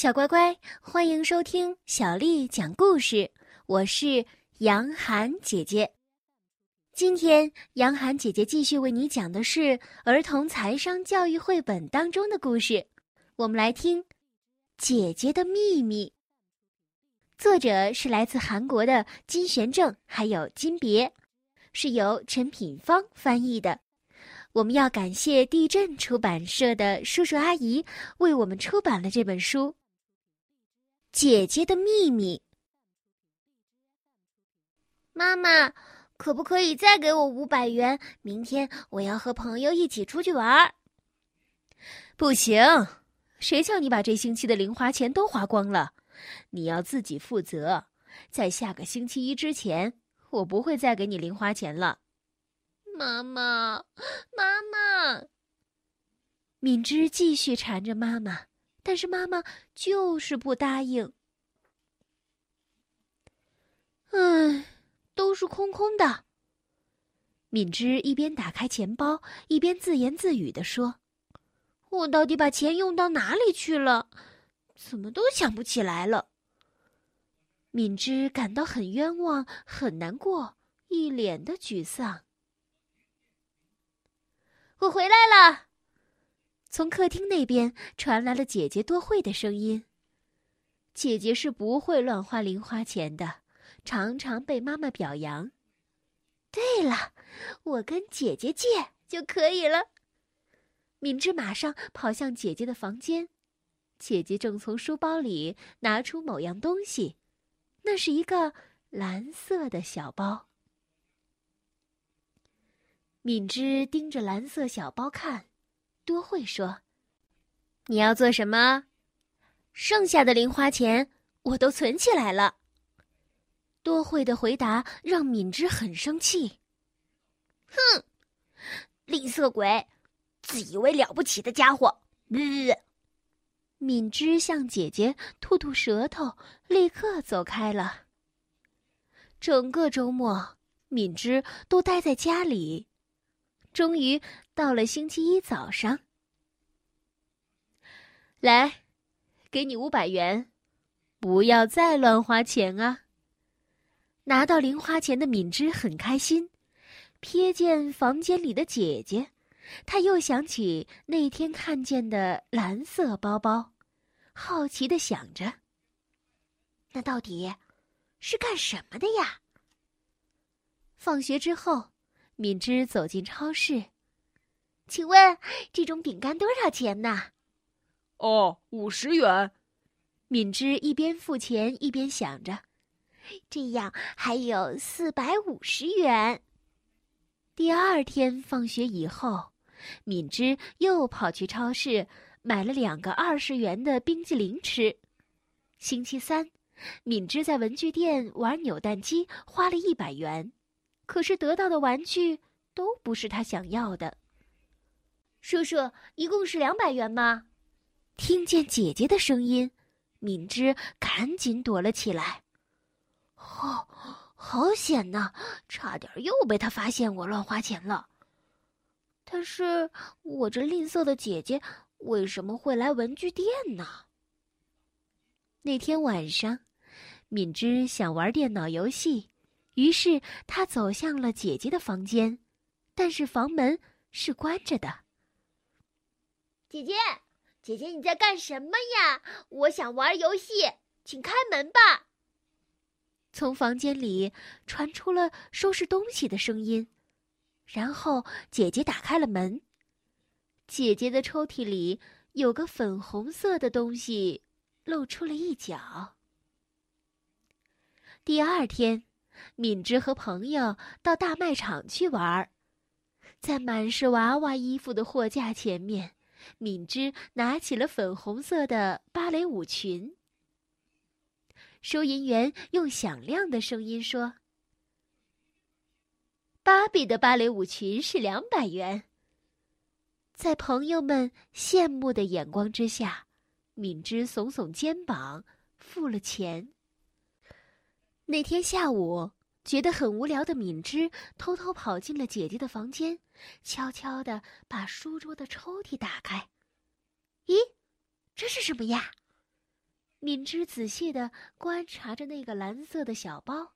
小乖乖，欢迎收听小丽讲故事。我是杨涵姐姐。今天，杨涵姐姐继续为你讲的是儿童财商教育绘本当中的故事。我们来听《姐姐的秘密》。作者是来自韩国的金玄正，还有金别，是由陈品芳翻译的。我们要感谢地震出版社的叔叔阿姨为我们出版了这本书。姐姐的秘密。妈妈，可不可以再给我五百元？明天我要和朋友一起出去玩。不行，谁叫你把这星期的零花钱都花光了？你要自己负责。在下个星期一之前，我不会再给你零花钱了。妈妈，妈妈，敏芝继续缠着妈妈。但是妈妈就是不答应。唉，都是空空的。敏芝一边打开钱包，一边自言自语的说：“我到底把钱用到哪里去了？怎么都想不起来了。”敏芝感到很冤枉，很难过，一脸的沮丧。我回来了。从客厅那边传来了姐姐多惠的声音。姐姐是不会乱花零花钱的，常常被妈妈表扬。对了，我跟姐姐借就可以了。敏芝马上跑向姐姐的房间，姐姐正从书包里拿出某样东西，那是一个蓝色的小包。敏芝盯着蓝色小包看。多慧说：“你要做什么？剩下的零花钱我都存起来了。”多慧的回答让敏芝很生气。“哼，吝啬鬼，自以为了不起的家伙！”敏芝向姐姐吐吐舌头，立刻走开了。整个周末，敏芝都待在家里。终于到了星期一早上，来，给你五百元，不要再乱花钱啊！拿到零花钱的敏芝很开心，瞥见房间里的姐姐，她又想起那天看见的蓝色包包，好奇的想着：那到底是干什么的呀？放学之后。敏芝走进超市，请问这种饼干多少钱呢？哦，五十元。敏芝一边付钱一边想着，这样还有四百五十元。第二天放学以后，敏芝又跑去超市买了两个二十元的冰激凌吃。星期三，敏芝在文具店玩扭蛋机，花了一百元。可是得到的玩具都不是他想要的。叔叔，一共是两百元吗？听见姐姐的声音，敏芝赶紧躲了起来。哦，好险呐！差点又被他发现我乱花钱了。但是我这吝啬的姐姐为什么会来文具店呢？那天晚上，敏芝想玩电脑游戏。于是他走向了姐姐的房间，但是房门是关着的。姐姐，姐姐你在干什么呀？我想玩游戏，请开门吧。从房间里传出了收拾东西的声音，然后姐姐打开了门。姐姐的抽屉里有个粉红色的东西，露出了一角。第二天。敏芝和朋友到大卖场去玩儿，在满是娃娃衣服的货架前面，敏芝拿起了粉红色的芭蕾舞裙。收银员用响亮的声音说：“芭比的芭蕾舞裙是两百元。”在朋友们羡慕的眼光之下，敏芝耸耸肩膀，付了钱。那天下午，觉得很无聊的敏芝偷偷跑进了姐姐的房间，悄悄的把书桌的抽屉打开。咦，这是什么呀？敏之仔细的观察着那个蓝色的小包。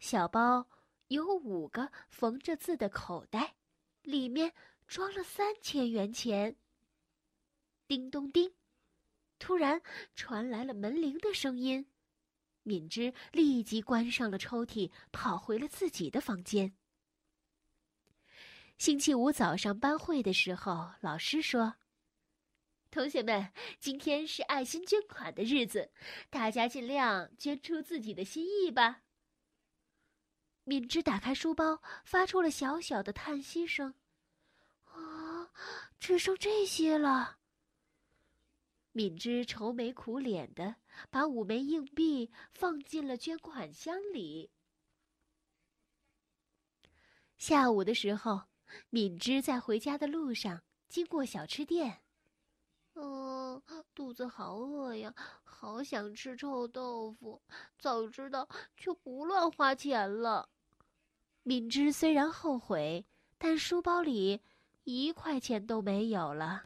小包有五个缝着字的口袋，里面装了三千元钱。叮咚叮，突然传来了门铃的声音。敏之立即关上了抽屉，跑回了自己的房间。星期五早上班会的时候，老师说：“同学们，今天是爱心捐款的日子，大家尽量捐出自己的心意吧。”敏之打开书包，发出了小小的叹息声：“啊，只剩这些了。”敏之愁眉苦脸的把五枚硬币放进了捐款箱里。下午的时候。敏芝在回家的路上经过小吃店，嗯，肚子好饿呀，好想吃臭豆腐。早知道就不乱花钱了。敏芝虽然后悔，但书包里一块钱都没有了。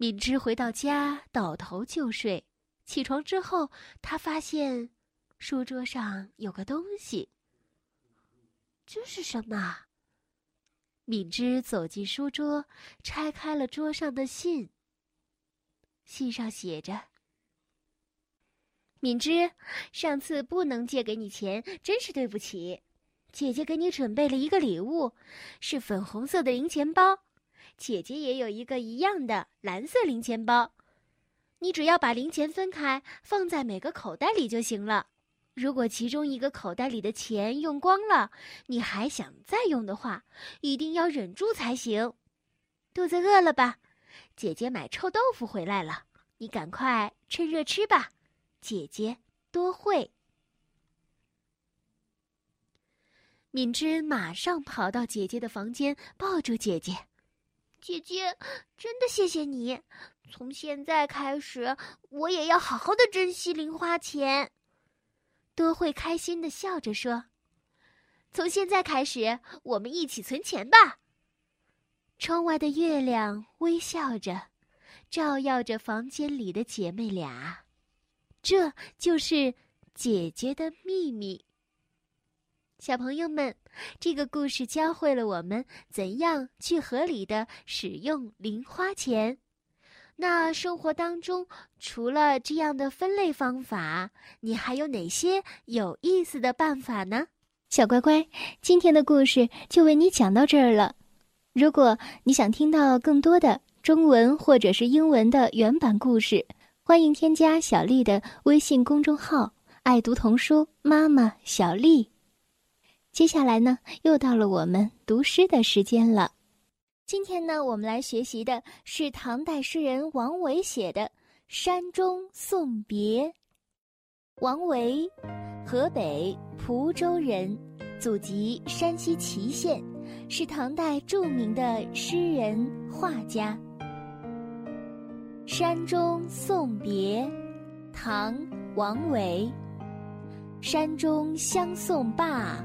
敏之回到家，倒头就睡。起床之后，他发现书桌上有个东西。这是什么？敏之走进书桌，拆开了桌上的信。信上写着：“敏之，上次不能借给你钱，真是对不起。姐姐给你准备了一个礼物，是粉红色的零钱包。姐姐也有一个一样的蓝色零钱包，你只要把零钱分开，放在每个口袋里就行了。”如果其中一个口袋里的钱用光了，你还想再用的话，一定要忍住才行。肚子饿了吧？姐姐买臭豆腐回来了，你赶快趁热吃吧。姐姐多会。敏芝马上跑到姐姐的房间，抱住姐姐。姐姐，真的谢谢你。从现在开始，我也要好好的珍惜零花钱。多惠开心的笑着说：“从现在开始，我们一起存钱吧。”窗外的月亮微笑着，照耀着房间里的姐妹俩。这就是姐姐的秘密。小朋友们，这个故事教会了我们怎样去合理的使用零花钱。那生活当中，除了这样的分类方法，你还有哪些有意思的办法呢？小乖乖，今天的故事就为你讲到这儿了。如果你想听到更多的中文或者是英文的原版故事，欢迎添加小丽的微信公众号“爱读童书妈妈小丽”。接下来呢，又到了我们读诗的时间了。今天呢，我们来学习的是唐代诗人王维写的《山中送别》。王维，河北蒲州人，祖籍山西祁县，是唐代著名的诗人画家。《山中送别》，唐·王维。山中相送罢，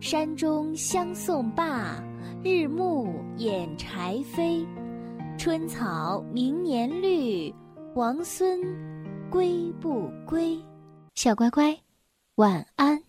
山中相送罢。日暮掩柴扉，春草明年绿，王孙归不归？小乖乖，晚安。